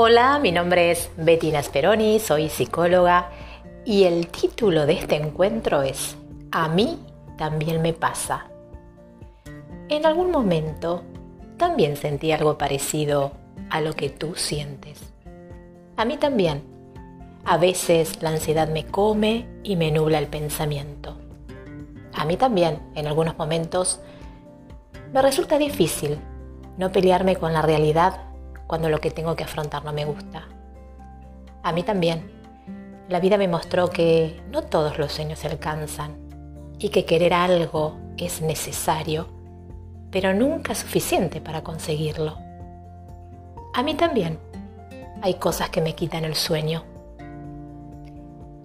Hola, mi nombre es Bettina Speroni, soy psicóloga y el título de este encuentro es A mí también me pasa. En algún momento también sentí algo parecido a lo que tú sientes. A mí también. A veces la ansiedad me come y me nubla el pensamiento. A mí también, en algunos momentos, me resulta difícil no pelearme con la realidad cuando lo que tengo que afrontar no me gusta. A mí también. La vida me mostró que no todos los sueños se alcanzan y que querer algo es necesario, pero nunca suficiente para conseguirlo. A mí también. Hay cosas que me quitan el sueño.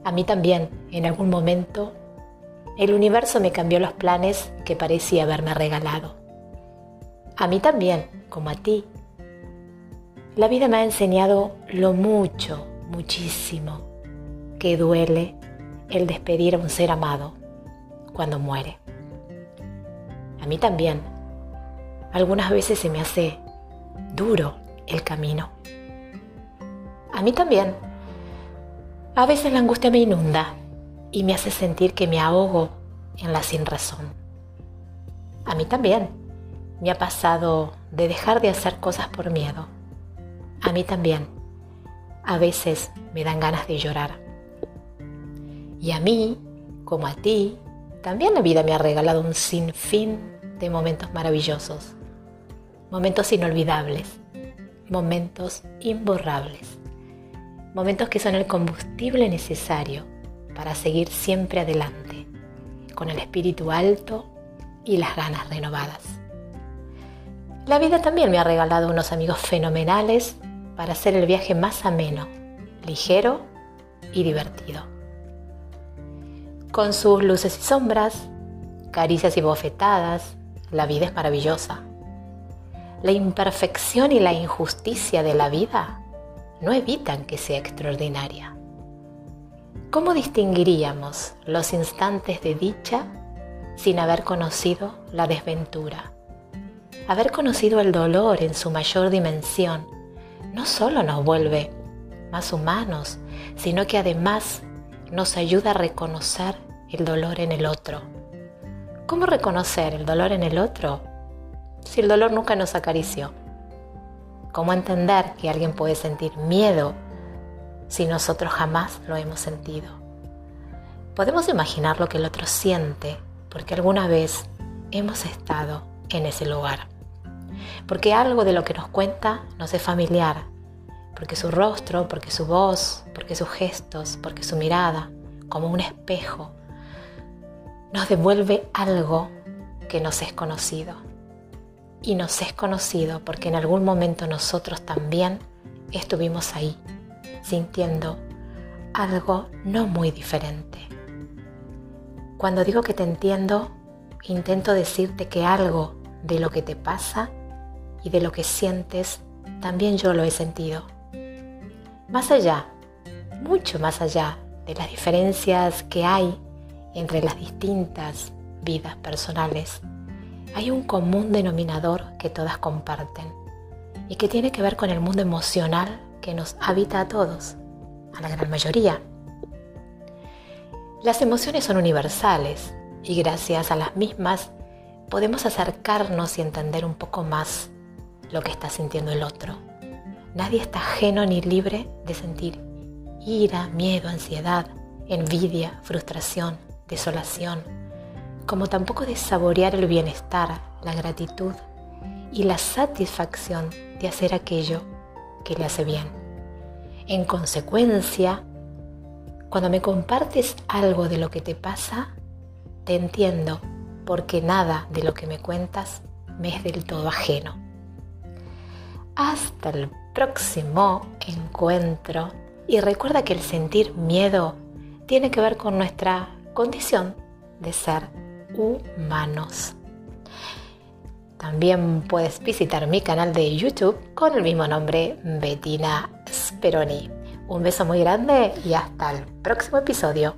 A mí también, en algún momento, el universo me cambió los planes que parecía haberme regalado. A mí también, como a ti, la vida me ha enseñado lo mucho, muchísimo, que duele el despedir a un ser amado cuando muere. A mí también. Algunas veces se me hace duro el camino. A mí también. A veces la angustia me inunda y me hace sentir que me ahogo en la sin razón. A mí también. Me ha pasado de dejar de hacer cosas por miedo a mí también. A veces me dan ganas de llorar. Y a mí, como a ti, también la vida me ha regalado un sinfín de momentos maravillosos, momentos inolvidables, momentos imborrables, momentos que son el combustible necesario para seguir siempre adelante, con el espíritu alto y las ganas renovadas. La vida también me ha regalado unos amigos fenomenales para hacer el viaje más ameno, ligero y divertido. Con sus luces y sombras, caricias y bofetadas, la vida es maravillosa. La imperfección y la injusticia de la vida no evitan que sea extraordinaria. ¿Cómo distinguiríamos los instantes de dicha sin haber conocido la desventura? Haber conocido el dolor en su mayor dimensión no solo nos vuelve más humanos, sino que además nos ayuda a reconocer el dolor en el otro. ¿Cómo reconocer el dolor en el otro si el dolor nunca nos acarició? ¿Cómo entender que alguien puede sentir miedo si nosotros jamás lo hemos sentido? Podemos imaginar lo que el otro siente porque alguna vez hemos estado en ese lugar porque algo de lo que nos cuenta nos es familiar, porque su rostro, porque su voz, porque sus gestos, porque su mirada, como un espejo, nos devuelve algo que nos es conocido. Y nos es conocido porque en algún momento nosotros también estuvimos ahí, sintiendo algo no muy diferente. Cuando digo que te entiendo, intento decirte que algo de lo que te pasa y de lo que sientes, también yo lo he sentido. Más allá, mucho más allá de las diferencias que hay entre las distintas vidas personales, hay un común denominador que todas comparten y que tiene que ver con el mundo emocional que nos habita a todos, a la gran mayoría. Las emociones son universales y gracias a las mismas podemos acercarnos y entender un poco más lo que está sintiendo el otro. Nadie está ajeno ni libre de sentir ira, miedo, ansiedad, envidia, frustración, desolación, como tampoco de saborear el bienestar, la gratitud y la satisfacción de hacer aquello que le hace bien. En consecuencia, cuando me compartes algo de lo que te pasa, te entiendo porque nada de lo que me cuentas me es del todo ajeno. Hasta el próximo encuentro y recuerda que el sentir miedo tiene que ver con nuestra condición de ser humanos. También puedes visitar mi canal de YouTube con el mismo nombre, Bettina Speroni. Un beso muy grande y hasta el próximo episodio.